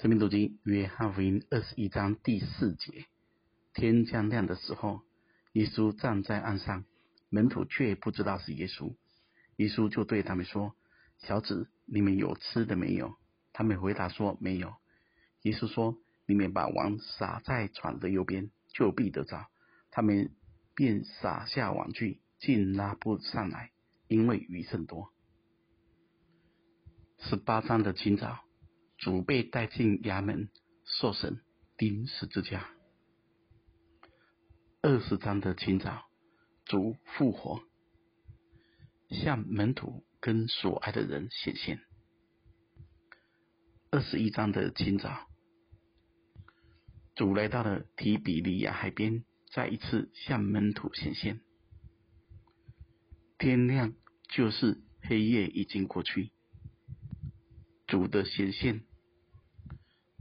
生命读经约翰福音二十一章第四节：天将亮的时候，耶稣站在岸上，门徒却不知道是耶稣。耶稣就对他们说：“小子，你们有吃的没有？”他们回答说：“没有。”耶稣说：“你们把网撒在船的右边，就必得着。”他们便撒下网去，竟拉不上来，因为鱼甚多。十八章的清早。主被带进衙门受审，钉十字架。二十章的清早，主复活，向门徒跟所爱的人显现。二十一章的清早，主来到了提比利亚海边，再一次向门徒显现。天亮就是黑夜已经过去。主的显现，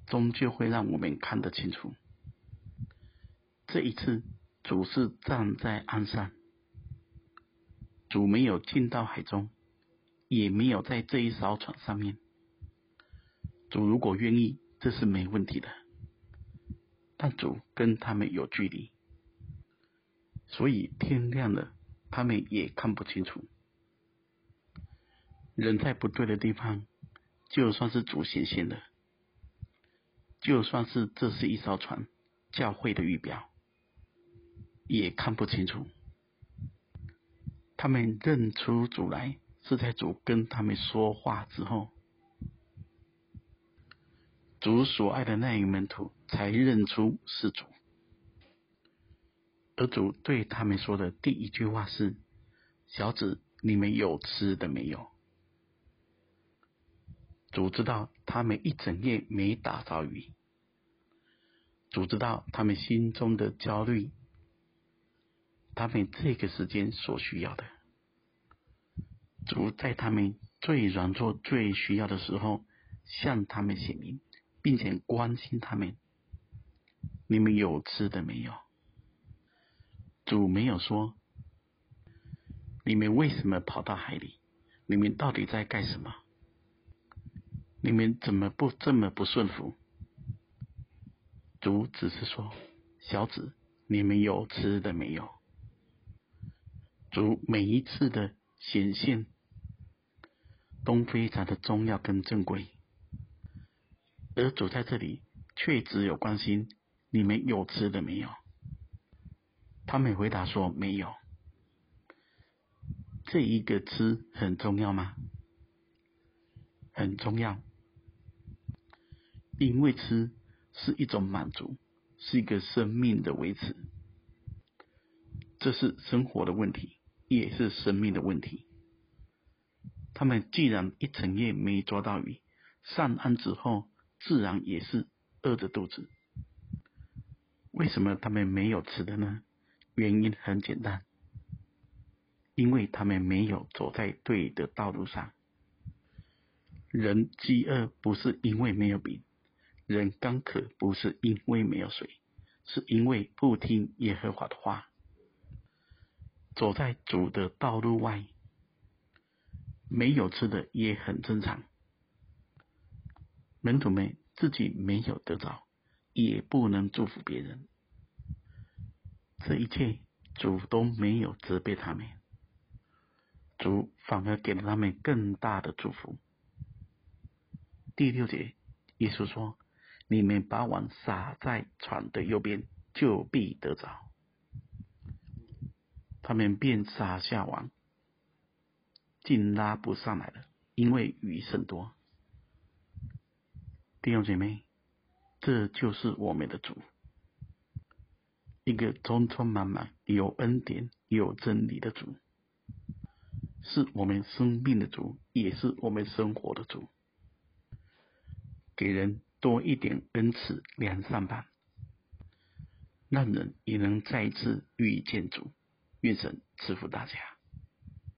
终究会让我们看得清楚。这一次，主是站在岸上，主没有进到海中，也没有在这一艘船上面。主如果愿意，这是没问题的。但主跟他们有距离，所以天亮了，他们也看不清楚。人在不对的地方。就算是主显现了，就算是这是一艘船，教会的预表，也看不清楚。他们认出主来，是在主跟他们说话之后，主所爱的那一门徒才认出是主。而主对他们说的第一句话是：“小子，你们有吃的没有？”主知道他们一整夜没打着鱼，主知道他们心中的焦虑，他们这个时间所需要的。主在他们最软弱、最需要的时候，向他们显明，并且关心他们。你们有吃的没有？主没有说，你们为什么跑到海里？你们到底在干什么？你们怎么不这么不顺服？主只是说：“小子，你们有吃的没有？”主每一次的显现都非常的重要跟正规，而主在这里却只有关心你们有吃的没有。他们回答说：“没有。”这一个吃很重要吗？很重要。因为吃是一种满足，是一个生命的维持，这是生活的问题，也是生命的问题。他们既然一整夜没抓到鱼，上岸之后自然也是饿着肚子。为什么他们没有吃的呢？原因很简单，因为他们没有走在对的道路上。人饥饿不是因为没有饼。人干渴不是因为没有水，是因为不听耶和华的话，走在主的道路外，没有吃的也很正常。门徒们自己没有得着，也不能祝福别人。这一切主都没有责备他们，主反而给了他们更大的祝福。第六节，耶稣说。你们把网撒在船的右边，就必得着。他们便撒下网，竟拉不上来了，因为鱼甚多。弟兄姐妹，这就是我们的主，一个充充满满有恩典、有真理的主，是我们生命的主，也是我们生活的主，给人。多一点恩赐良善吧，让人也能再一次遇见主。愿神赐福大家。